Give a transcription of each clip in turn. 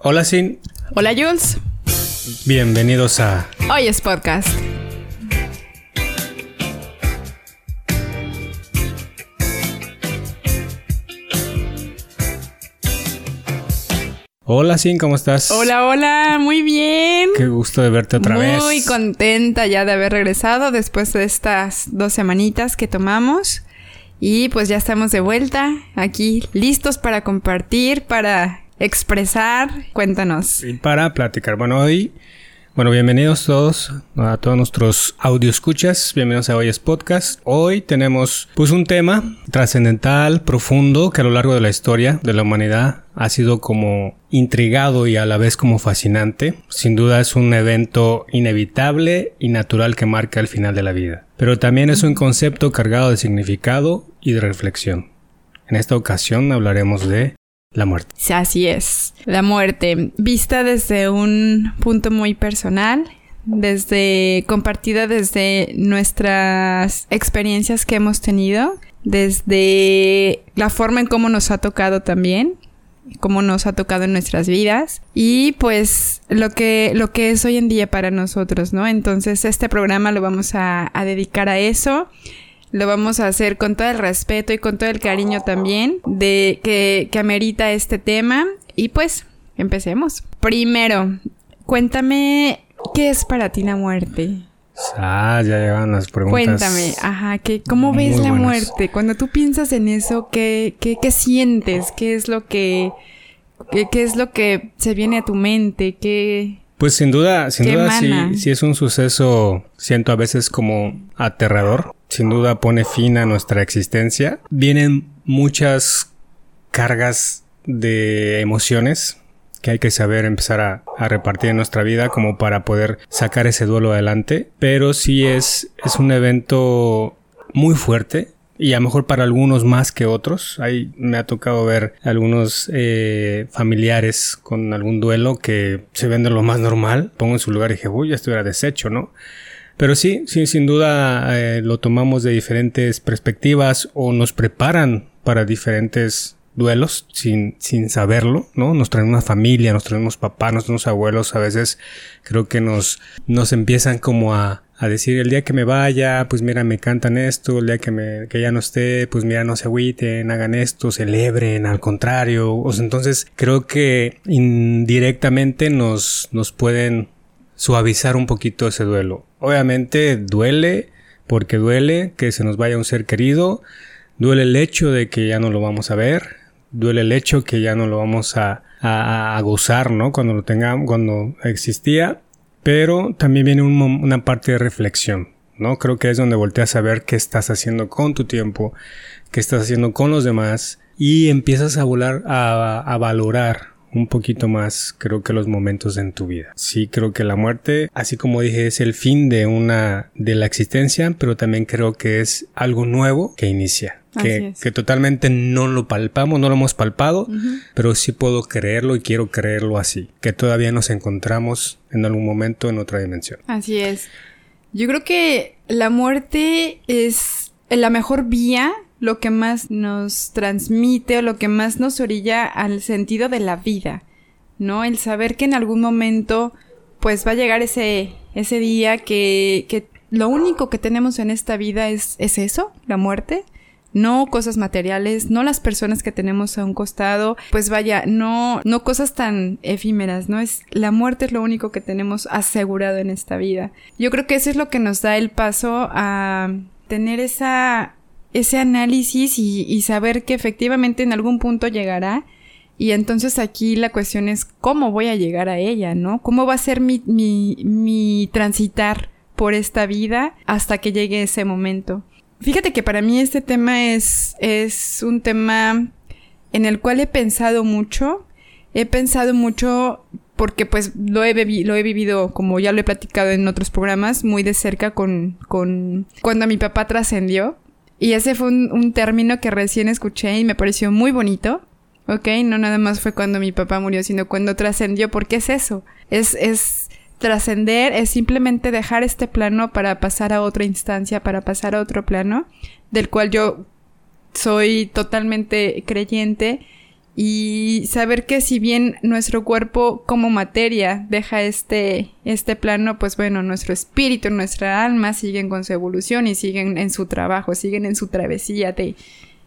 Hola, Sin. Hola, Jules. Bienvenidos a Hoy es podcast. Hola, Sin, ¿cómo estás? Hola, hola, muy bien. Qué gusto de verte otra muy vez. Muy contenta ya de haber regresado después de estas dos semanitas que tomamos. Y pues ya estamos de vuelta aquí, listos para compartir, para expresar. Cuéntanos. Y para platicar. Bueno, hoy, bueno, bienvenidos todos a todos nuestros audio escuchas. Bienvenidos a Hoy es Podcast. Hoy tenemos pues un tema trascendental, profundo, que a lo largo de la historia de la humanidad ha sido como intrigado y a la vez como fascinante. Sin duda es un evento inevitable y natural que marca el final de la vida. Pero también es un concepto cargado de significado y de reflexión. En esta ocasión hablaremos de la muerte. Así es. La muerte, vista desde un punto muy personal, desde compartida desde nuestras experiencias que hemos tenido, desde la forma en cómo nos ha tocado también, cómo nos ha tocado en nuestras vidas y pues lo que lo que es hoy en día para nosotros, ¿no? Entonces este programa lo vamos a, a dedicar a eso lo vamos a hacer con todo el respeto y con todo el cariño también de que, que amerita este tema. Y pues, empecemos. Primero, cuéntame, ¿qué es para ti la muerte? Ah, ya llegan las preguntas. Cuéntame, ajá, que, ¿cómo ves la muerte? Cuando tú piensas en eso, ¿qué, qué, qué sientes? ¿Qué es lo que, qué, qué es lo que se viene a tu mente? ¿Qué, Pues sin duda, sin ¿Qué duda sí, sí es un suceso, siento a veces como aterrador. Sin duda pone fin a nuestra existencia. Vienen muchas cargas de emociones que hay que saber empezar a, a repartir en nuestra vida como para poder sacar ese duelo adelante. Pero sí es, es un evento muy fuerte y a lo mejor para algunos más que otros. Ahí me ha tocado ver algunos eh, familiares con algún duelo que se ven de lo más normal. Pongo en su lugar y dije, uy, esto era deshecho, ¿no? Pero sí, sí, sin duda eh, lo tomamos de diferentes perspectivas o nos preparan para diferentes duelos sin, sin saberlo, ¿no? Nos traen una familia, nos traen unos papás, nos traen unos abuelos, a veces creo que nos, nos empiezan como a, a decir el día que me vaya, pues mira, me cantan esto, el día que me, que ya no esté, pues mira, no se agüiten, hagan esto, celebren, al contrario. O entonces creo que indirectamente nos, nos pueden suavizar un poquito ese duelo. Obviamente duele, porque duele que se nos vaya un ser querido, duele el hecho de que ya no lo vamos a ver, duele el hecho que ya no lo vamos a, a, gozar, ¿no? Cuando lo tengamos, cuando existía, pero también viene una parte de reflexión, ¿no? Creo que es donde volteas a ver qué estás haciendo con tu tiempo, qué estás haciendo con los demás y empiezas a volar, a, a valorar un poquito más, creo que los momentos en tu vida. Sí, creo que la muerte, así como dije, es el fin de una, de la existencia, pero también creo que es algo nuevo que inicia. Así Que, es. que totalmente no lo palpamos, no lo hemos palpado, pero sí puedo creerlo y quiero creerlo así. Que todavía nos encontramos en algún momento en otra dimensión. Así es. Yo creo que la muerte es la mejor vía, lo que más nos transmite o lo que más nos orilla al sentido de la vida, ¿no? El saber que en algún momento pues va a llegar ese, ese día que, que lo único que tenemos en esta vida es, es eso, la muerte. No cosas materiales, no las personas que tenemos a un costado, pues vaya, no, no cosas tan efímeras, ¿no? Es, la muerte es lo único que tenemos asegurado en esta vida. Yo creo que eso es lo que nos da el paso a tener esa, ese análisis y, saber que efectivamente en algún punto llegará. Y entonces aquí la cuestión es cómo voy a llegar a ella, ¿no? ¿Cómo va a ser mi, mi, mi transitar por esta vida hasta que llegue ese momento? Fíjate que para mí este tema es, es un tema en el cual he pensado mucho. He pensado mucho porque pues lo he, lo he vivido, como ya lo he platicado en otros programas, muy de cerca con, con cuando mi papá trascendió. Y ese fue un, un término que recién escuché y me pareció muy bonito. ¿Ok? No nada más fue cuando mi papá murió, sino cuando trascendió, porque es eso. Es, es trascender, es simplemente dejar este plano para pasar a otra instancia, para pasar a otro plano, del cual yo soy totalmente creyente. Y saber que si bien nuestro cuerpo como materia deja este, este plano, pues bueno, nuestro espíritu, nuestra alma siguen con su evolución y siguen en su trabajo, siguen en su travesía de...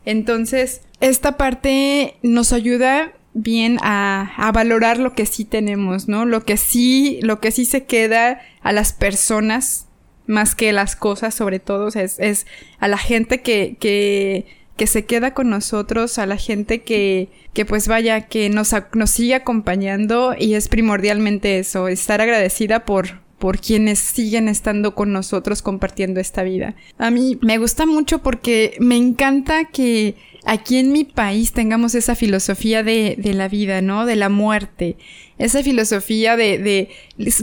Entonces, esta parte nos ayuda bien a, a, valorar lo que sí tenemos, ¿no? Lo que sí, lo que sí se queda a las personas más que las cosas, sobre todo, es, es a la gente que, que, que se queda con nosotros, a la gente que, que pues vaya, que nos, nos sigue acompañando y es primordialmente eso, estar agradecida por, por quienes siguen estando con nosotros compartiendo esta vida. A mí me gusta mucho porque me encanta que aquí en mi país tengamos esa filosofía de, de la vida, ¿no? De la muerte. Esa filosofía de, de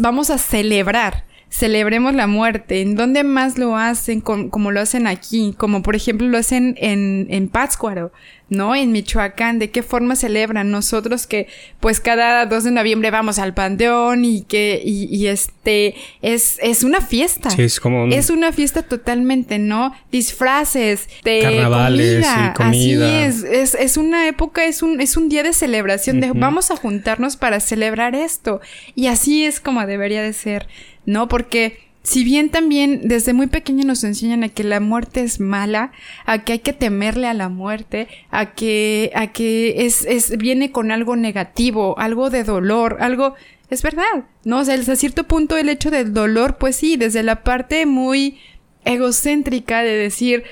vamos a celebrar celebremos la muerte. ¿En dónde más lo hacen como lo hacen aquí? Como por ejemplo lo hacen en, en Pátzcuaro, ¿no? En Michoacán. ¿De qué forma celebran? Nosotros que pues cada 2 de noviembre vamos al panteón y que, y, este, es, es una fiesta. Sí, es como Es una fiesta totalmente, ¿no? Disfraces, de Carnavales comida. Y comida. Así es, es, es una época, es un, es un día de celebración, de vamos a juntarnos para celebrar esto. Y así es como debería de ser. ¿no? Porque si bien también desde muy pequeño nos enseñan a que la muerte es mala, a que hay que temerle a la muerte, a que, a que es, es, viene con algo negativo, algo de dolor, algo, es verdad, ¿no? O sea, hasta cierto punto el hecho del dolor, pues sí, desde la parte muy egocéntrica de decir,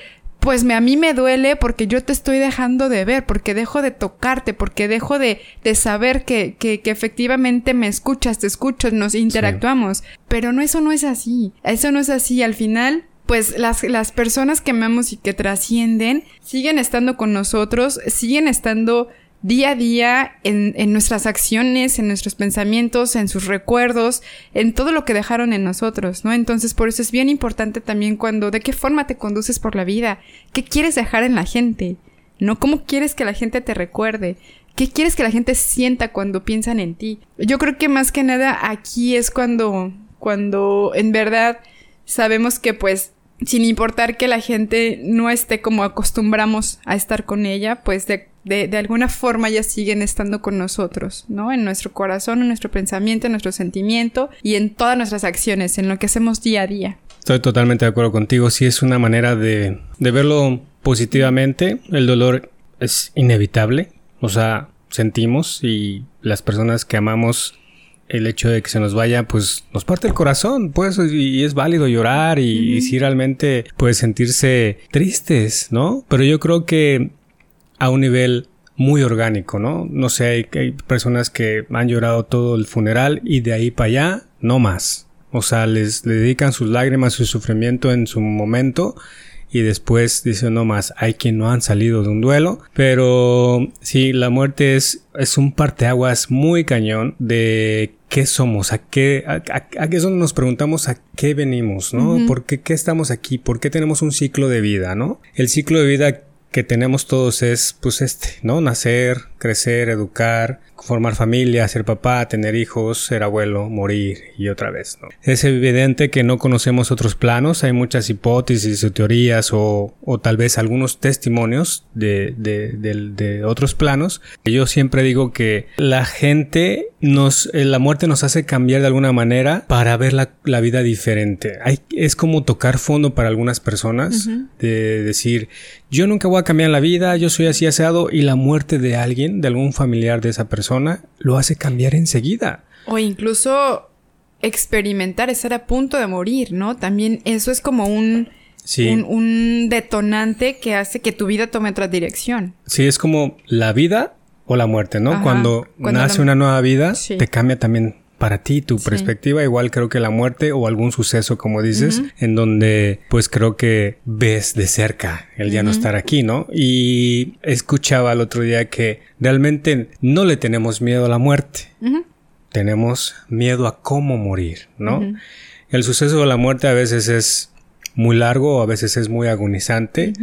pues me, a mí me duele porque yo te estoy dejando de ver, porque dejo de tocarte, porque dejo de, de saber que, que, que, efectivamente me escuchas, te escucho, nos interactuamos. Pero no, eso no es así. Eso no es así. Al final, pues las, las personas que amamos y que trascienden siguen estando con nosotros, siguen estando día a día en, en, nuestras acciones, en nuestros pensamientos, en sus recuerdos, en todo lo que dejaron en nosotros, ¿no? Entonces, por eso es bien importante también cuando, de qué forma te conduces por la vida, qué quieres dejar en la gente, ¿no? ¿Cómo quieres que la gente te recuerde? ¿Qué quieres que la gente sienta cuando piensan en ti? Yo creo que más que nada aquí es cuando, cuando en verdad sabemos que pues sin importar que la gente no esté como acostumbramos a estar con ella, pues de de, alguna forma ya siguen estando con nosotros, ¿no? En nuestro corazón, en nuestro pensamiento, en nuestro sentimiento y en todas nuestras acciones, en lo que hacemos día a día. Estoy totalmente de acuerdo contigo. Sí es una manera de, de verlo positivamente. El dolor es inevitable. O sea, sentimos y las personas que amamos el hecho de que se nos vaya, pues nos parte el corazón, pues, y es válido llorar y, y sí realmente, pues, sentirse tristes, ¿no? Pero yo creo que a un nivel muy orgánico, ¿no? No sé, hay, hay, personas que han llorado todo el funeral y de ahí para allá, no más. O sea, les, le dedican sus lágrimas, su sufrimiento en su momento y después dicen no más. Hay quien no han salido de un duelo, pero sí, la muerte es, es un parteaguas muy cañón de qué somos, a qué, a, a, a eso nos preguntamos a qué venimos, ¿no? Uh -huh. ¿Por qué, qué estamos aquí? ¿Por qué tenemos un ciclo de vida, ¿no? El ciclo de vida que tenemos todos es pues este, ¿no? Nacer, crecer, educar, formar familia, ser papá, tener hijos, ser abuelo, morir y otra vez, ¿no? Es evidente que no conocemos otros planos, hay muchas hipótesis o teorías o, o tal vez algunos testimonios de, de, de, de, otros planos. Yo siempre digo que la gente nos, eh, la muerte nos hace cambiar de alguna manera para ver la, la vida diferente. Hay, es como tocar fondo para algunas personas, uh -huh. de decir, yo nunca voy a cambiar la vida, yo soy así aseado y la muerte de alguien, de algún familiar de esa persona, lo hace cambiar enseguida. O incluso experimentar, estar a punto de morir, ¿no? También eso es como un, sí. un, un, detonante que hace que tu vida tome otra dirección. Sí, es como la vida o la muerte, ¿no? Ajá, cuando, cuando, nace la... una nueva vida, sí. te cambia también para ti, tu sí. perspectiva, igual creo que la muerte o algún suceso, como dices, uh -huh. en donde pues creo que ves de cerca el ya uh -huh. no estar aquí, ¿no? Y escuchaba el otro día que realmente no le tenemos miedo a la muerte, uh -huh. tenemos miedo a cómo morir, ¿no? El suceso de la muerte a veces es muy largo, a veces es muy agonizante,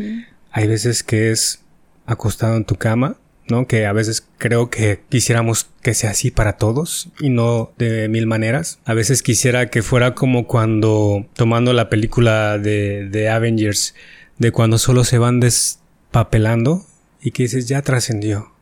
hay veces que es acostado en tu cama, ¿no? Que a veces creo que quisiéramos que sea así para todos y no de mil maneras. A veces quisiera que fuera como cuando tomando la película de, de Avengers, de cuando solo se van despapelando y que dices ya trascendió.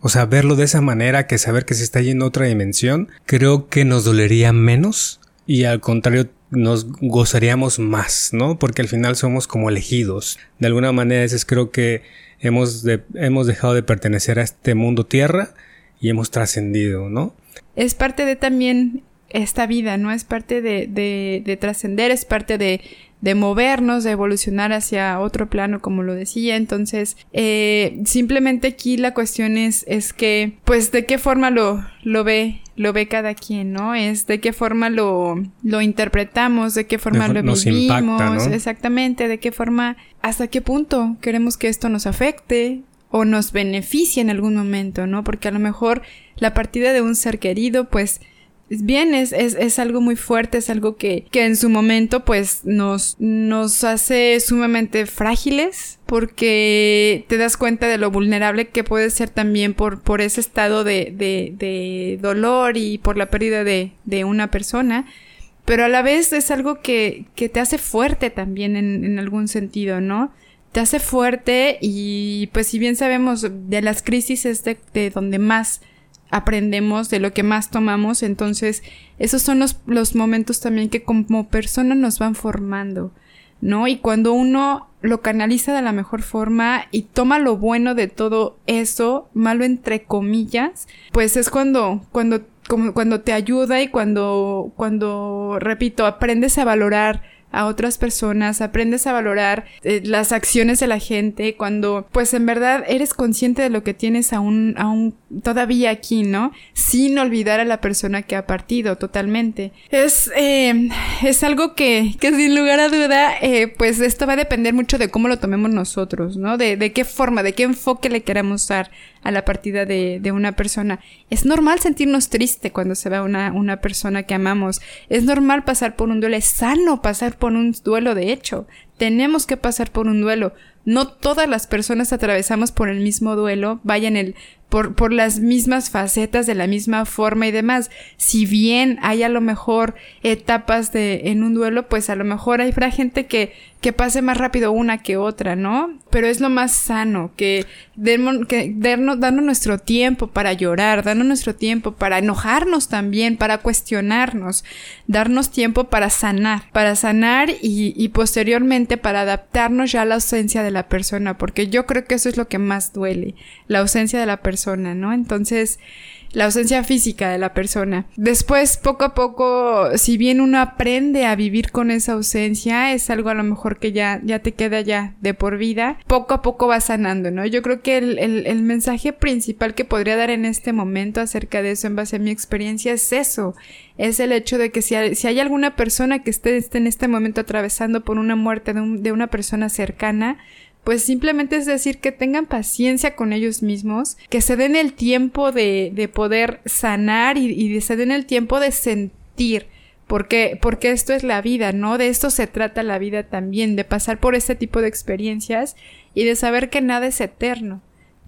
O sea, verlo de esa manera que saber que se está yendo a otra dimensión, creo que nos dolería menos y al contrario nos gozaríamos más, ¿no? Porque al final somos como elegidos. De alguna manera, es creo que hemos, hemos dejado de pertenecer a este mundo tierra y hemos trascendido, ¿no? Es parte de también esta vida, ¿no? Es parte de, de, de trascender, es parte de, de movernos, de evolucionar hacia otro plano, como lo decía. Entonces, eh, simplemente aquí la cuestión es, es que, pues, de qué forma lo, lo ve, lo ve cada quien, ¿no? Es de qué forma lo, lo interpretamos, de qué forma lo vivimos, exactamente, de qué forma, hasta qué punto queremos que esto nos afecte, o nos beneficie en algún momento, ¿no? Porque a lo mejor la partida de un ser querido, pues bien, es, es, es, algo muy fuerte, es algo que, que en su momento pues nos, nos hace sumamente frágiles porque te das cuenta de lo vulnerable que puede ser también por, por ese estado de, de, de dolor y por la pérdida de, de una persona pero a la vez es algo que, que te hace fuerte también en, en, algún sentido, ¿no? Te hace fuerte y pues si bien sabemos de las crisis es de, de donde más aprendemos, de lo que más tomamos. Entonces, esos son los, los momentos también que como persona nos van formando, ¿no? Y cuando uno lo canaliza de la mejor forma y toma lo bueno de todo eso, malo entre comillas, pues es cuando, cuando, como, cuando te ayuda y cuando, cuando, repito, aprendes a valorar a otras personas, aprendes a valorar eh, las acciones de la gente cuando pues en verdad eres consciente de lo que tienes aún, aún todavía aquí, ¿no? Sin olvidar a la persona que ha partido totalmente. Es, eh, es algo que, que sin lugar a duda, eh, pues esto va a depender mucho de cómo lo tomemos nosotros, ¿no? De, de qué forma, de qué enfoque le queramos dar a la partida de, de una persona. Es normal sentirnos triste cuando se va una, una persona que amamos. Es normal pasar por un duelo. Es sano pasar por un duelo, de hecho. Tenemos que pasar por un duelo. No todas las personas atravesamos por el mismo duelo, vayan el, por, por las mismas facetas, de la misma forma y demás. Si bien hay a lo mejor etapas de, en un duelo, pues a lo mejor habrá gente que, que pase más rápido una que otra, ¿no? Pero es lo más sano, que, demos, que darnos, darnos nuestro tiempo para llorar, darnos nuestro tiempo para enojarnos también, para cuestionarnos, darnos tiempo para sanar, para sanar y, y posteriormente para adaptarnos ya a la ausencia de la persona, porque yo creo que eso es lo que más duele, la ausencia de la persona, ¿no? Entonces, la ausencia física de la persona. Después, poco a poco, si bien uno aprende a vivir con esa ausencia, es algo a lo mejor que ya, ya te queda ya de por vida, poco a poco va sanando, ¿no? Yo creo que el, mensaje principal que podría dar en este momento acerca de eso en base a mi experiencia es eso, es el hecho de que si hay, alguna persona que esté, esté, en este momento atravesando por una muerte de una persona cercana, pues simplemente es decir que tengan paciencia con ellos mismos, que se den el tiempo de, de poder sanar y, y se den el tiempo de sentir. Porque, porque esto es la vida, ¿no? De esto se trata la vida también, de pasar por este tipo de experiencias y de saber que nada es eterno,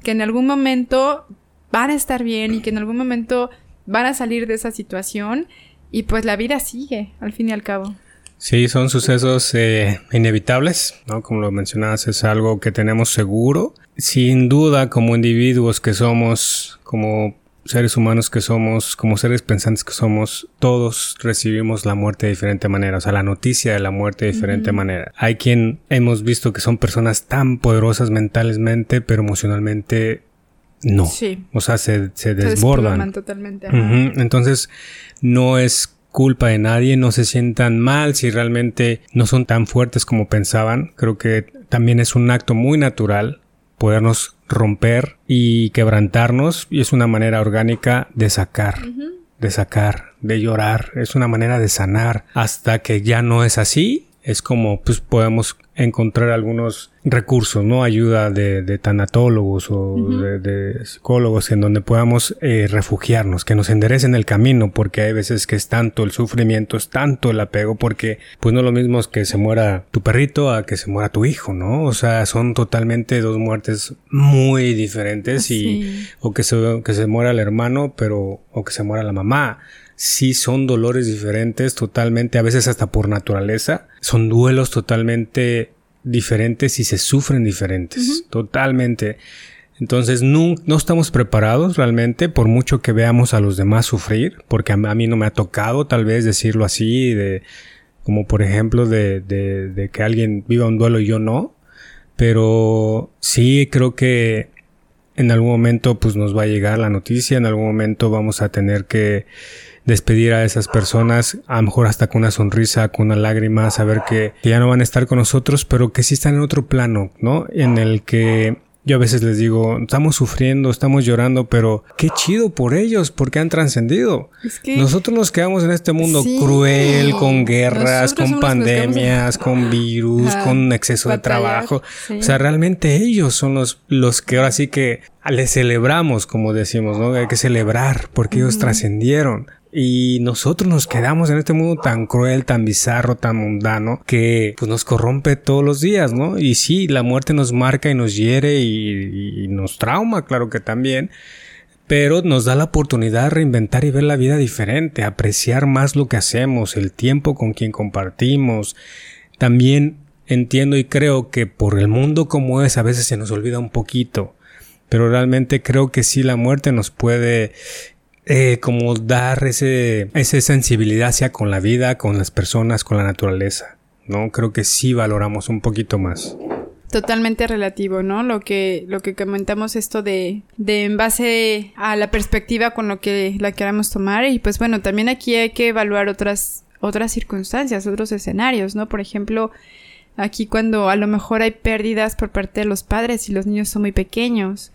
que en algún momento van a estar bien y que en algún momento van a salir de esa situación y pues la vida sigue, al fin y al cabo. Sí, son sucesos eh, inevitables, ¿no? Como lo mencionabas, es algo que tenemos seguro. Sin duda, como individuos que somos, como seres humanos que somos, como seres pensantes que somos, todos recibimos la muerte de diferente manera, o sea, la noticia de la muerte de diferente uh -huh. manera. Hay quien hemos visto que son personas tan poderosas mentalmente, pero emocionalmente no. Sí. O sea, se, se desbordan. Se totalmente. Uh -huh. Entonces, no es culpa de nadie, no se sientan mal si realmente no son tan fuertes como pensaban. Creo que también es un acto muy natural podernos romper y quebrantarnos y es una manera orgánica de sacar, uh -huh. de sacar, de llorar, es una manera de sanar hasta que ya no es así. Es como pues podemos encontrar algunos recursos, ¿no? Ayuda de, de tanatólogos o uh -huh. de, de, psicólogos en donde podamos eh, refugiarnos, que nos enderecen el camino, porque hay veces que es tanto el sufrimiento, es tanto el apego, porque pues no lo mismo es que se muera tu perrito a que se muera tu hijo, ¿no? O sea, son totalmente dos muertes muy diferentes y sí. o que se, que se muera el hermano, pero o que se muera la mamá sí son dolores diferentes totalmente, a veces hasta por naturaleza, son duelos totalmente diferentes y se sufren diferentes, uh -huh. totalmente. Entonces no, no estamos preparados realmente por mucho que veamos a los demás sufrir, porque a, mí no me ha tocado tal vez decirlo así, de como por ejemplo de, de, de que alguien viva un duelo y yo no, pero sí creo que en algún momento pues nos va a llegar la noticia, en algún momento vamos a tener que despedir a esas personas, a lo mejor hasta con una sonrisa, con una lágrima, saber que, que ya no van a estar con nosotros, pero que sí están en otro plano, ¿no? En el que yo a veces les digo, estamos sufriendo, estamos llorando, pero qué chido por ellos, porque han trascendido. Nosotros nos quedamos en este mundo cruel, con guerras, con pandemias, con virus, con exceso de trabajo. O sea, realmente ellos son los, los que ahora sí que les celebramos, como decimos, ¿no? Hay que celebrar porque ellos trascendieron. Y nosotros nos quedamos en este mundo tan cruel, tan bizarro, tan mundano, que pues nos corrompe todos los días, ¿no? Y sí, la muerte nos marca y nos hiere y, nos trauma, claro que también pero nos da la oportunidad de reinventar y ver la vida diferente, apreciar más lo que hacemos, el tiempo con quien compartimos. También entiendo y creo que por el mundo como es a veces se nos olvida un poquito, pero realmente creo que sí la muerte nos puede eh, como dar ese, esa sensibilidad hacia con la vida, con las personas, con la naturaleza, ¿no? Creo que sí valoramos un poquito más. Totalmente relativo, ¿no? Lo que, lo que comentamos esto de, de en base a la perspectiva con lo que la queramos tomar y pues bueno, también aquí hay que evaluar otras, otras circunstancias, otros escenarios, ¿no? Por ejemplo, aquí cuando a lo mejor hay pérdidas por parte de los padres y los niños son muy pequeños,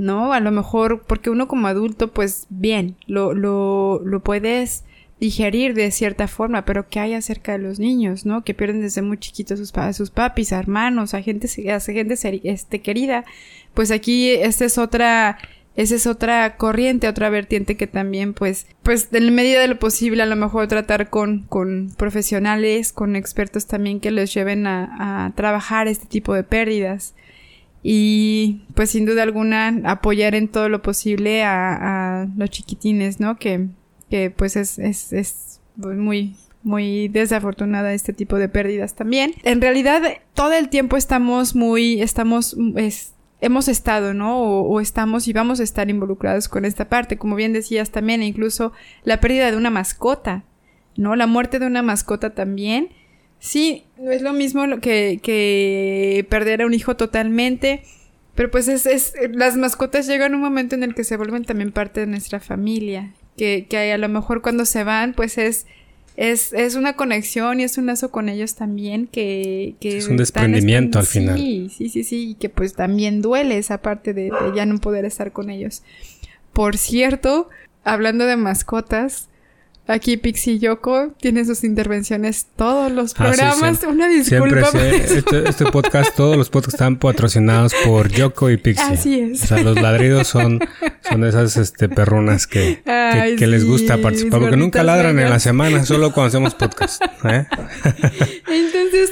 ¿no? A lo mejor porque uno como adulto, pues bien, lo, lo, lo puedes digerir de cierta forma, pero ¿qué hay acerca de los niños, no? Que pierden desde muy chiquitos sus, a sus papis, a hermanos, a gente, a gente este, querida. Pues aquí esta es otra, esa es otra corriente, otra vertiente que también, pues, pues en medida de lo posible, a lo mejor tratar con, con profesionales, con expertos también que les lleven a, a trabajar este tipo de pérdidas y pues sin duda alguna apoyar en todo lo posible a, los chiquitines, ¿no? Que, que pues es, es, es muy, muy desafortunada este tipo de pérdidas también. En realidad, todo el tiempo estamos muy, estamos, es, hemos estado, ¿no? O, o, estamos y vamos a estar involucrados con esta parte. Como bien decías también, incluso la pérdida de una mascota, ¿no? La muerte de una mascota también Sí, no es lo mismo que, que perder a un hijo totalmente. Pero pues es, es, las mascotas llegan un momento en el que se vuelven también parte de nuestra familia. Que, que a lo mejor cuando se van, pues es, es, es una conexión y es un lazo con ellos también que... que es un desprendimiento al final. Sí, sí, sí, sí, y que pues también duele esa parte de, de ya no poder estar con ellos. Por cierto, hablando de mascotas, Aquí Pixie Yoko tiene sus intervenciones todos los ah, programas. Una disculpa. Siempre este, este, podcast, todos los podcasts están patrocinados por Yoko y Pixie. Así es. O sea, los ladridos son, son esas este, perrunas que, que, les gusta participar. Porque nunca ladran en la semana, solo cuando hacemos podcast. ¿eh? Entonces,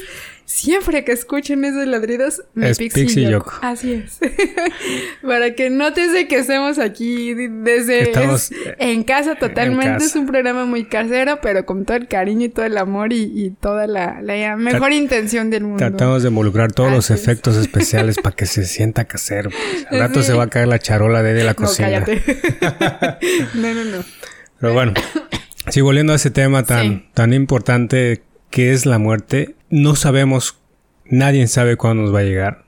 siempre que escuchen esos ladridos, me es Pixie, Yoko. Así es. Para que notes de que estemos aquí desde Estamos en casa totalmente. Es un programa muy casero, pero con todo el cariño y todo el amor y, toda la, mejor intención del mundo. Tratamos de involucrar todos los efectos especiales para que se sienta casero. Pues. Al rato se va a caer la charola de, la cocina. no, no, no. Pero bueno, sí, volviendo a ese tema tan, tan importante que es la muerte, no sabemos, nadie sabe cuándo nos va a llegar.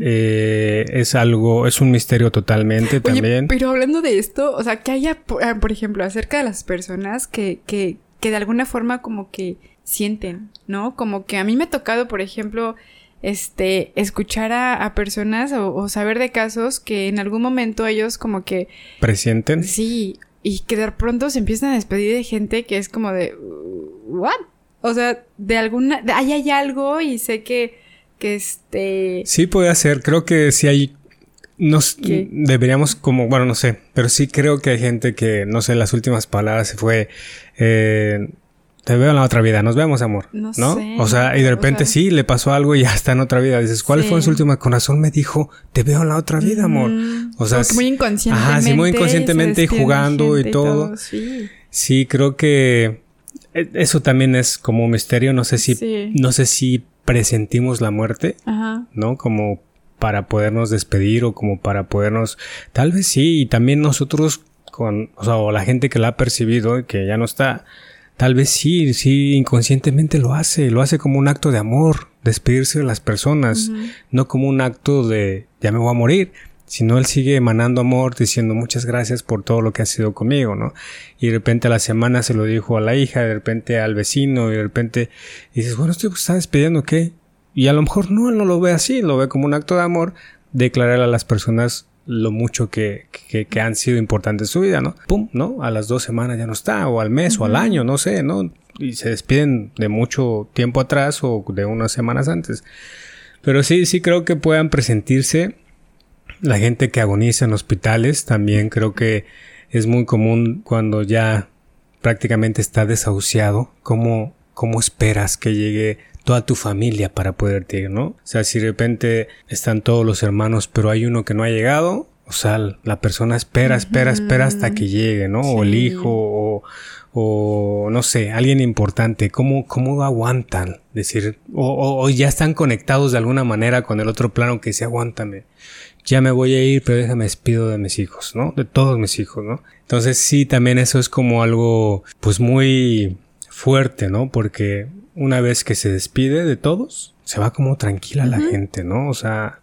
Eh, es algo, es un misterio totalmente también. Pero hablando de esto, o sea, que haya, ah, por ejemplo, acerca de las personas que, que, que de alguna forma como que sienten, ¿no? Como que a mí me ha tocado, por ejemplo, este, escuchar a, personas o, o, saber de casos que en algún momento ellos como que... ¿Presienten? Sí, y que de pronto se empiezan a despedir de gente que es como de... ¿What? O sea, de alguna... Ahí hay algo y sé que, que este... Sí puede ser, creo que sí hay... Nos deberíamos como, bueno, no sé, pero sí creo que hay gente que, no sé, las últimas palabras se fue, eh, te veo en la otra vida, nos vemos, amor. No, Sé, o sea, y de repente sí, le pasó algo y ya está en otra vida. Dices, ¿cuál fue su última corazón? Me dijo, te veo en la otra vida, amor. O sea, muy inconscientemente. Ajá, sí, muy inconscientemente y jugando y todo. sí. sí, creo que eso también es como un misterio. No sé si, no sé si presentimos la muerte, ¿no? Como para podernos despedir o como para podernos, tal vez sí, y también nosotros con, o sea, o la gente que la ha percibido y que ya no está, tal vez sí, sí, inconscientemente lo hace, lo hace como un acto de amor, despedirse de las personas, no como un acto de ya me voy a morir, sino él sigue emanando amor, diciendo muchas gracias por todo lo que ha sido conmigo, ¿no? Y de repente a la semana se lo dijo a la hija, de repente al vecino, y de repente dices, bueno, esto está despidiendo, ¿qué? Y a lo mejor no, él no lo ve así, lo ve como un acto de amor, declarar a las personas lo mucho que, que, han sido importantes en su vida, ¿no? Pum, ¿no? A las dos semanas ya no está, o al mes, o al año, no sé, ¿no? Y se despiden de mucho tiempo atrás o de unas semanas antes. Pero sí, sí creo que puedan presentirse la gente que agoniza en hospitales. También creo que es muy común cuando ya prácticamente está desahuciado. ¿Cómo, cómo esperas que llegue toda tu familia para poderte ir, ¿no? O sea, si de repente están todos los hermanos, pero hay uno que no ha llegado, o sea, la persona espera, espera, espera hasta que llegue, ¿no? O el hijo, o, o, no sé, alguien importante. ¿Cómo, cómo aguantan? Decir, o, o, ya están conectados de alguna manera con el otro plano que se aguántame. Ya me voy a ir, pero déjame despido de mis hijos, ¿no? De todos mis hijos, ¿no? Entonces sí, también eso es como algo, pues muy fuerte, ¿no? Porque una vez que se despide de todos, se va como tranquila la gente, ¿no? O sea,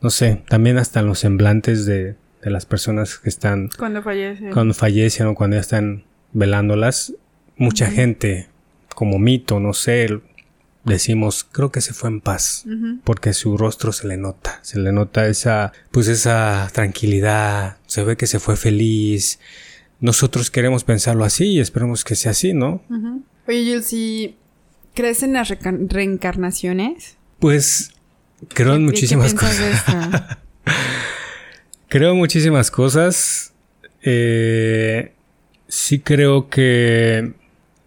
no sé, también hasta los semblantes de, de las personas que están... Cuando fallecen. Cuando fallecen o cuando ya están velándolas, mucha gente, como mito, no sé, decimos, creo que se fue en paz, porque su rostro se le nota, se le nota esa, pues esa tranquilidad, se ve que se fue feliz. Nosotros queremos pensarlo así y esperemos que sea así, ¿no? Oye, Jules, si ¿Crees en las reencarnaciones? Pues creo en muchísimas cosas. creo en muchísimas cosas. Eh, sí creo que...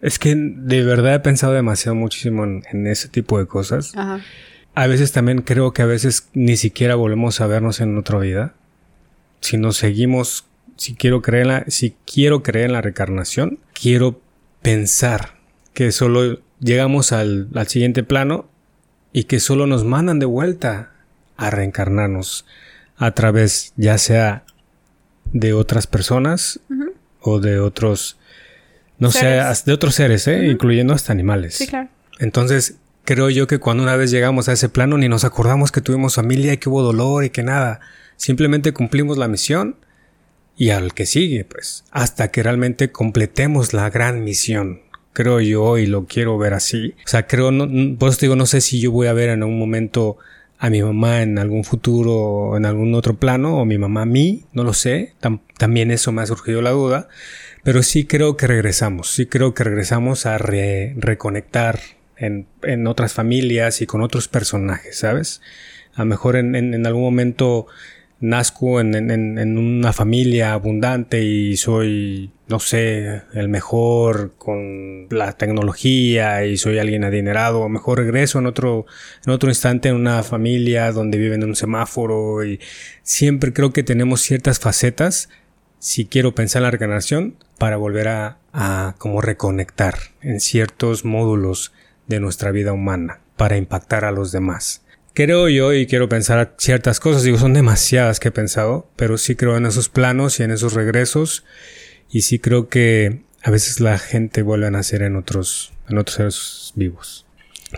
Es que de verdad he pensado demasiado muchísimo en, ese tipo de cosas. A veces también creo que a veces ni siquiera volvemos a vernos en otra vida. Si nos seguimos, si quiero creer en la, si quiero creer en la reencarnación, quiero pensar que solo llegamos al, siguiente plano y que solo nos mandan de vuelta a reencarnarnos a través ya sea de otras personas o de otros, no sé, de otros seres, ¿eh? incluyendo hasta animales. Sí, claro. Entonces, creo yo que cuando una vez llegamos a ese plano ni nos acordamos que tuvimos familia y que hubo dolor y que nada. Simplemente cumplimos la misión y al que sigue, pues, hasta que realmente completemos la gran misión creo yo, y lo quiero ver así. O sea, creo, no, por eso digo, no sé si yo voy a ver en algún momento a mi mamá en algún futuro en algún otro plano, o mi mamá a mí, no lo sé, también eso me ha surgido la duda, pero sí creo que regresamos, sí creo que regresamos a reconectar en, en, otras familias y con otros personajes, ¿sabes? A lo mejor en, en algún momento nazco en, en, en, una familia abundante y soy, no sé, el mejor con la tecnología y soy alguien adinerado, o mejor regreso en otro, en otro instante en una familia donde viven en un semáforo y siempre creo que tenemos ciertas facetas si quiero pensar en la reencarnación para volver a, a como reconectar en ciertos módulos de nuestra vida humana para impactar a los demás creo yo y quiero pensar ciertas cosas, digo, son demasiadas que he pensado, pero sí creo en esos planos y en esos regresos y sí creo que a veces la gente vuelve a nacer en otros, en otros seres vivos.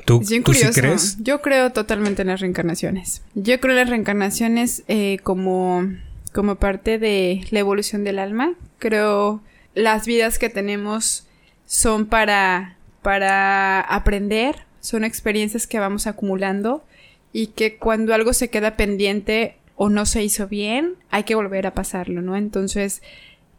¿Tú, sí crees? Yo creo totalmente en las reencarnaciones. Yo creo en las reencarnaciones eh, como, como parte de la evolución del alma. Creo las vidas que tenemos son para, para aprender, son experiencias que vamos acumulando y que cuando algo se queda pendiente o no se hizo bien, hay que volver a pasarlo, ¿no? Entonces,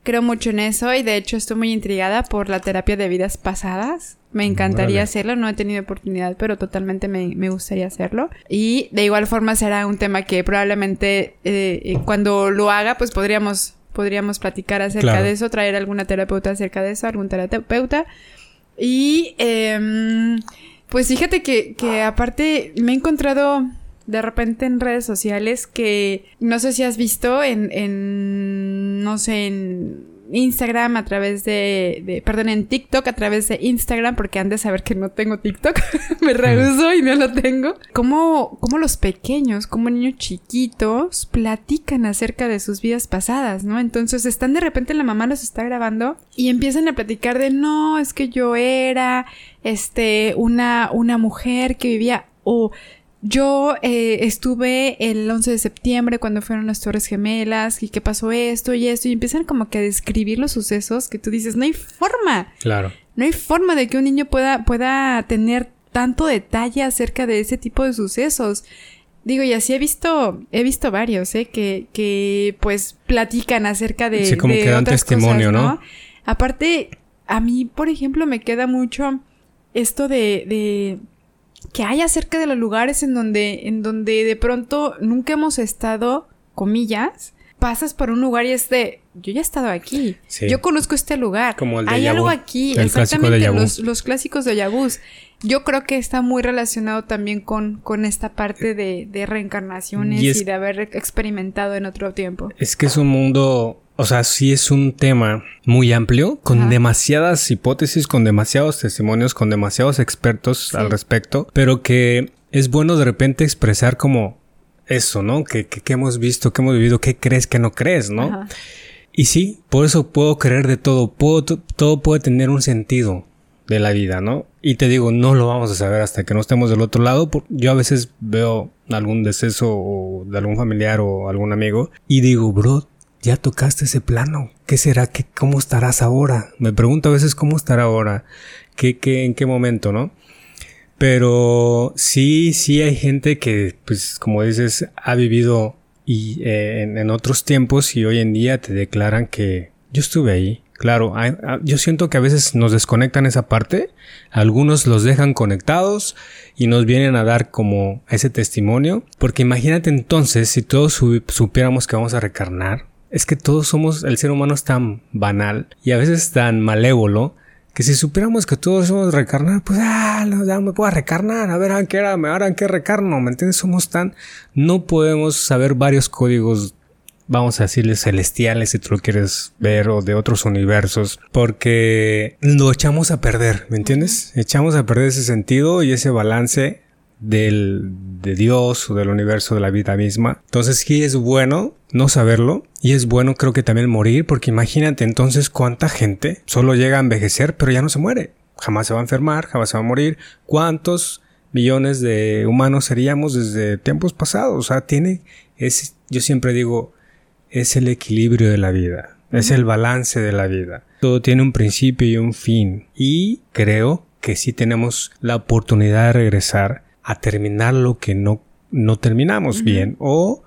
creo mucho en eso y de hecho estoy muy intrigada por la terapia de vidas pasadas. Me encantaría hacerlo, no he tenido oportunidad, pero totalmente me, gustaría hacerlo. Y de igual forma será un tema que probablemente eh, eh, cuando lo haga, pues podríamos, podríamos platicar acerca de eso, traer alguna terapeuta acerca de eso, algún terapeuta. Y eh, pues fíjate que, que aparte me he encontrado de repente en redes sociales que no sé si has visto en, en no sé, en Instagram a través de, perdón, en TikTok a través de Instagram, porque han de saber que no tengo TikTok, me rehuso y no lo tengo. Cómo, cómo los pequeños, como niños chiquitos, platican acerca de sus vidas pasadas, ¿no? Entonces están de repente, la mamá los está grabando y empiezan a platicar de, no, es que yo era, este, una, una mujer que vivía, o yo eh, estuve el 11 de septiembre cuando fueron las Torres Gemelas y qué pasó esto y esto y empiezan como que a describir los sucesos que tú dices, no hay forma. Claro. No hay forma de que un niño pueda, pueda tener tanto detalle acerca de ese tipo de sucesos. Digo, y así he visto, he visto varios, ¿eh? Que, que pues platican acerca de. Sí, como que dan testimonio, ¿no? Aparte, a mí, por ejemplo, me queda mucho esto de, de que hay acerca de los lugares en donde, en donde de pronto nunca hemos estado, comillas, pasas por un lugar y es de, yo ya he estado aquí, yo conozco este lugar, Como el de hay algo aquí, el clásico de exactamente, los, los clásicos de Yabús. Yo creo que está muy relacionado también con, con esta parte de, de reencarnaciones Y de haber experimentado en otro tiempo. Es que es un mundo, o sea, sí es un tema muy amplio, con Ajá. demasiadas hipótesis, con demasiados testimonios, con demasiados expertos Sí. al respecto, pero que es bueno de repente expresar como eso, ¿no? Que, que, que hemos visto, que hemos vivido, qué crees, que no crees, ¿no? Ajá. Y sí, por eso puedo creer de todo, puedo, todo puede tener un sentido de la vida, ¿no? Y te digo, no lo vamos a saber hasta que no estemos del otro lado. por- Yo a veces veo algún deceso o de algún familiar o algún amigo y digo, bro, ya tocaste ese plano. ¿Qué será? ¿Qué, ¿Cómo estarás ahora? Me pregunto a veces cómo estará ahora. ¿Qué, qué, ¿En qué momento, no? Pero sí, sí hay gente que, pues, como dices, ha vivido y eh, en, otros tiempos y hoy en día te declaran que yo estuve ahí. Claro, ah, yo siento que a veces nos desconectan esa parte, algunos los dejan conectados y nos vienen a dar como ese testimonio, porque imagínate entonces si todos su- supiéramos que vamos a recarnar, es que todos somos, el ser humano es tan banal y a veces tan malévolo que si supiéramos que todos somos recarnar, pues ah, no, ya me puedo recarnar, a ver, ¿a qué hora me ahora qué recarno? ¿Me entiendes? Somos tan, no podemos saber varios códigos, vamos a decirles celestiales si tú lo quieres ver o de otros universos, porque lo echamos a perder, ¿me entiendes? Echamos a perder ese sentido y ese balance del, de Dios o del universo de la vida misma. Entonces sí es bueno no saberlo y es bueno creo que también morir porque imagínate entonces cuánta gente solo llega a envejecer pero ya no se muere. Jamás se va a enfermar, jamás se va a morir. ¿Cuántos millones de humanos seríamos desde tiempos pasados? O sea, tiene, es, yo siempre digo, es el equilibrio de la vida, es el balance de la vida. Todo tiene un principio y un fin. Y creo que sí tenemos la oportunidad de regresar a terminar lo que no, no terminamos bien. O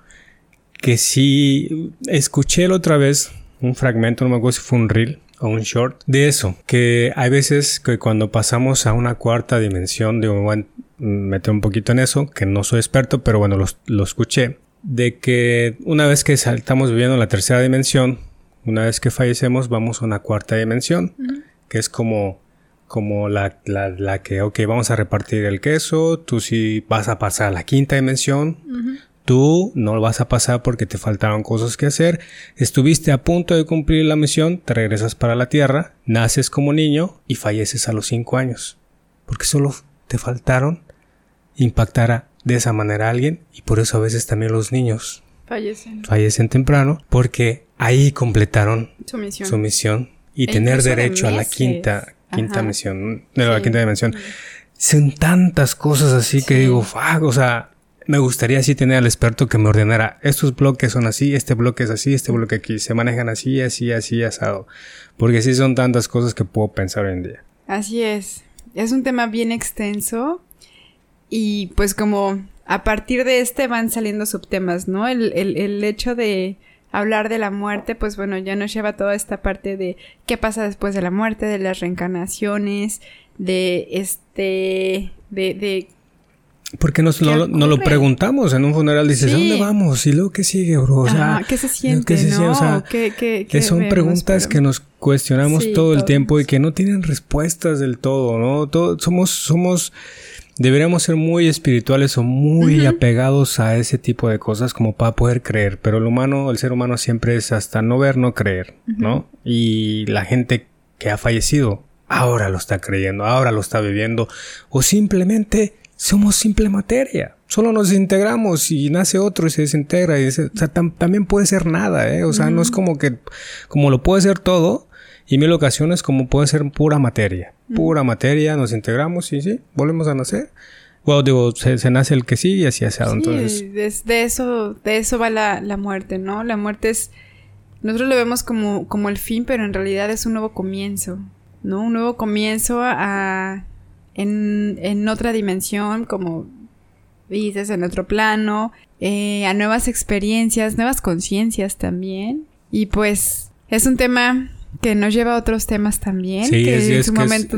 que sí escuché la otra vez un fragmento, no me acuerdo si fue un reel o un short, de eso, que hay veces que cuando pasamos a una cuarta dimensión, me voy a meter un poquito en eso, que no soy experto, pero bueno, lo, lo escuché, de que una vez que estamos viviendo en la tercera dimensión, una vez que fallecemos, vamos a una cuarta dimensión, que es como, como la, la, la que, ok, vamos a repartir el queso, tú sí vas a pasar a la quinta dimensión, Tú no lo vas a pasar porque te faltaron cosas que hacer. Estuviste a punto de cumplir la misión, te regresas para la Tierra, naces como niño y falleces a los 5 años. Porque solo te faltaron impactar a- de esa manera a alguien y por eso a veces también los niños Fallecen. fallecen temprano porque ahí completaron Su misión. su misión y E tener de derecho a la quinta quinta Ajá. misión, de la Sí. quinta dimensión. Son tantas cosas así que digo, fuck, o sea, me gustaría así tener al experto que me ordenara, estos bloques son así, este bloque es así, este bloque aquí, se manejan así, así, así, asado. Porque sí son tantas cosas que puedo pensar hoy en día. Así es. Es un tema bien extenso y pues como a partir de este van saliendo subtemas, ¿no? El, el, el hecho de hablar de la muerte, pues bueno, ya nos lleva toda esta parte de qué pasa después de la muerte, de las reencarnaciones, de este, de, de Porque nos, ¿Qué no, lo- no lo preguntamos en un funeral, dices, Sí. ¿a dónde vamos? ¿Y luego qué sigue, bro? O sea, ajá, qué se siente, ¿qué se ¿no? siente? O sea, ¿Qué- qué- que qué son vemos? preguntas Pero- que nos cuestionamos Sí, todo el tiempo y que no tienen respuestas del todo, ¿no? Todo, somos, somos deberíamos ser muy espirituales o muy apegados a ese tipo de cosas como para poder creer, pero el humano, el ser humano siempre es hasta no ver, no creer, ¿no? Y la gente que ha fallecido ahora lo está creyendo, ahora lo está viviendo, o simplemente somos simple materia. Solo nos integramos y nace otro y se desintegra. Y o sea, también puede ser nada, ¿eh? O sea, no es como que, como lo puede ser todo, y mil ocasiones como puede ser pura materia. Pura materia, nos integramos y sí, volvemos a nacer. Bueno, digo, se, nace el que sigue y así hace. Sí, entonces. De, eso, de eso va la, la, muerte, ¿no? La muerte es. Nosotros lo vemos como, como el fin, pero en realidad es un nuevo comienzo. ¿No? Un nuevo comienzo a. en, en otra dimensión, como dices, en otro plano. Eh, a nuevas experiencias, nuevas conciencias también. Y pues. Es un tema que nos lleva a otros temas también, que en su momento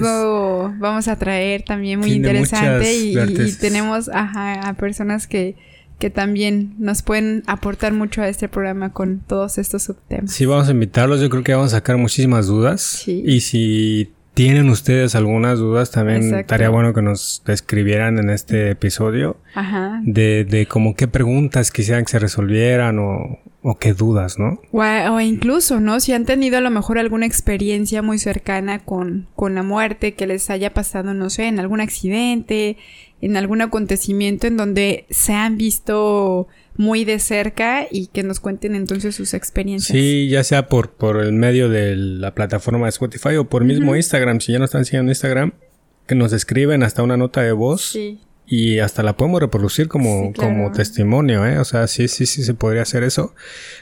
vamos a traer también muy interesante y, tenemos a personas que, que también nos pueden aportar mucho a este programa con todos estos subtemas. Sí, vamos a invitarlos, yo creo que vamos a sacar muchísimas dudas. Y si tienen ustedes algunas dudas, también estaría bueno que nos escribieran en este episodio Ajá. de, de como qué preguntas quisieran que se resolvieran o, o qué dudas, ¿no? O, incluso, ¿no? Si han tenido a lo mejor alguna experiencia muy cercana con, con la muerte que les haya pasado, no sé, en algún accidente, en algún acontecimiento en donde se han visto muy de cerca y que nos cuenten entonces sus experiencias. Sí, ya sea por, por el medio de la plataforma de Spotify o por mismo Instagram, si ya no están siguiendo Instagram, que nos escriben hasta una nota de voz. Sí. Y hasta la podemos reproducir como, como testimonio, ¿eh? O sea, sí, sí, sí se podría hacer eso.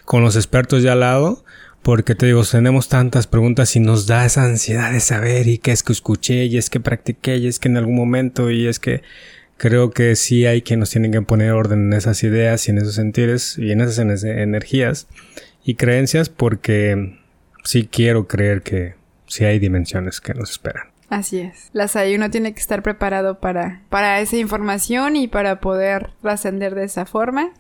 Con los expertos ya al lado. Porque te digo, tenemos tantas preguntas y nos da esa ansiedad de saber y qué es que escuché y es que practiqué y es que en algún momento y es que creo que sí hay que nos tienen que poner orden en esas ideas y en esos sentires y en esas energías y creencias porque sí quiero creer que sí hay dimensiones que nos esperan. Así es. Las hay, uno tiene que estar preparado para, para esa información y para poder trascender de esa forma.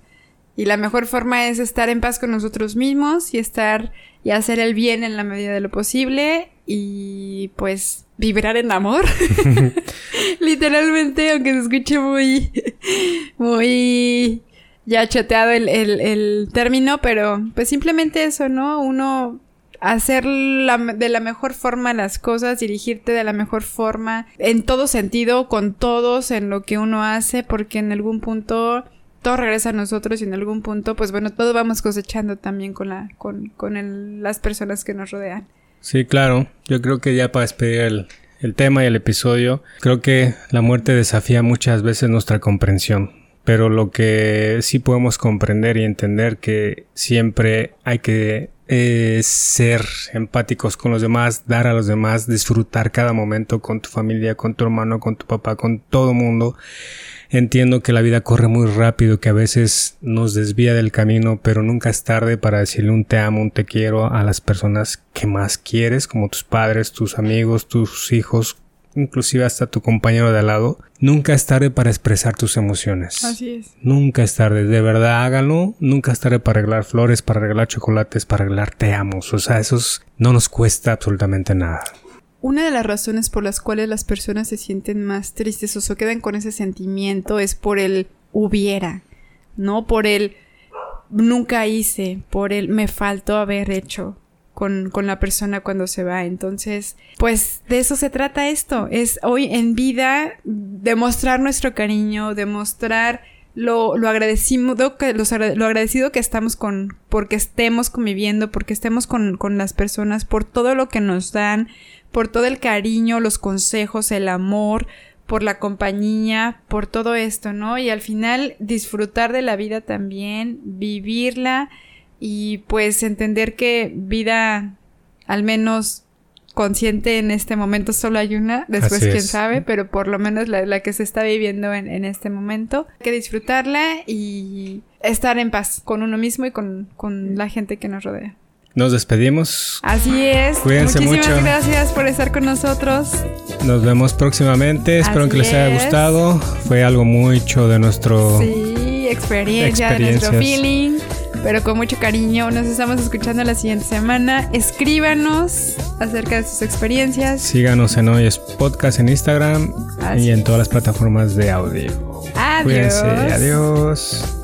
Y la mejor forma es estar en paz con nosotros mismos y estar y hacer el bien en la medida de lo posible y pues vibrar en amor. Literalmente, aunque se escuche muy, muy ya chateado el, el, el, término, pero pues simplemente eso, ¿no? Uno hacer de la mejor forma las cosas, dirigirte de la mejor forma, en todo sentido, con todos, en lo que uno hace, porque en algún punto todo regresa a nosotros y en algún punto, pues bueno, todo vamos cosechando también con la, con, con las personas que nos rodean. Sí, claro. Yo creo que ya para despedir el, tema y el episodio, creo que la muerte desafía muchas veces nuestra comprensión. Pero lo que sí podemos comprender y entender que siempre hay que eh, ser empáticos con los demás, dar a los demás, disfrutar cada momento con tu familia, con tu hermano, con tu papá, con todo mundo Entiendo que la vida corre muy rápido, que a veces nos desvía del camino, pero nunca es tarde para decirle un te amo, un te quiero a las personas que más quieres, como tus padres, tus amigos, tus hijos, inclusive hasta tu compañero de al lado. Nunca es tarde para expresar tus emociones. Así es. Nunca es tarde, de verdad háganlo. Nunca es tarde para arreglar flores, para arreglar chocolates, para arreglar te amos. O sea, eso no nos cuesta absolutamente nada. Una de las razones por las cuales las personas se sienten más tristes o se quedan con ese sentimiento es por el hubiera, ¿no? Por el nunca hice, por el me faltó haber hecho con, con la persona cuando se va. Entonces, pues de eso se trata esto. Es hoy en vida demostrar nuestro cariño, demostrar lo, lo agradecido que, lo, agradecido que estamos con, porque estemos conviviendo, porque estemos con, con las personas, por todo lo que nos dan, por todo el cariño, los consejos, el amor, por la compañía, por todo esto, ¿no? Y al final disfrutar de la vida también, vivirla y pues entender que vida al menos consciente en este momento solo hay una, después quién sabe, pero por lo menos la, que se está viviendo en, en, este momento. Hay que disfrutarla y estar en paz con uno mismo y con, con la gente que nos rodea. Nos despedimos. Así es. Cuídense Muchísimas gracias por estar con nosotros. Nos vemos próximamente. Espero que les haya gustado. Fue algo mucho de nuestro. Sí, experiencia, de nuestro feeling. Pero con mucho cariño. Nos estamos escuchando la siguiente semana. Escríbanos acerca de sus experiencias. Síganos en Hoy es Podcast en Instagram y en todas las plataformas de audio. Adiós. Cuídense, adiós.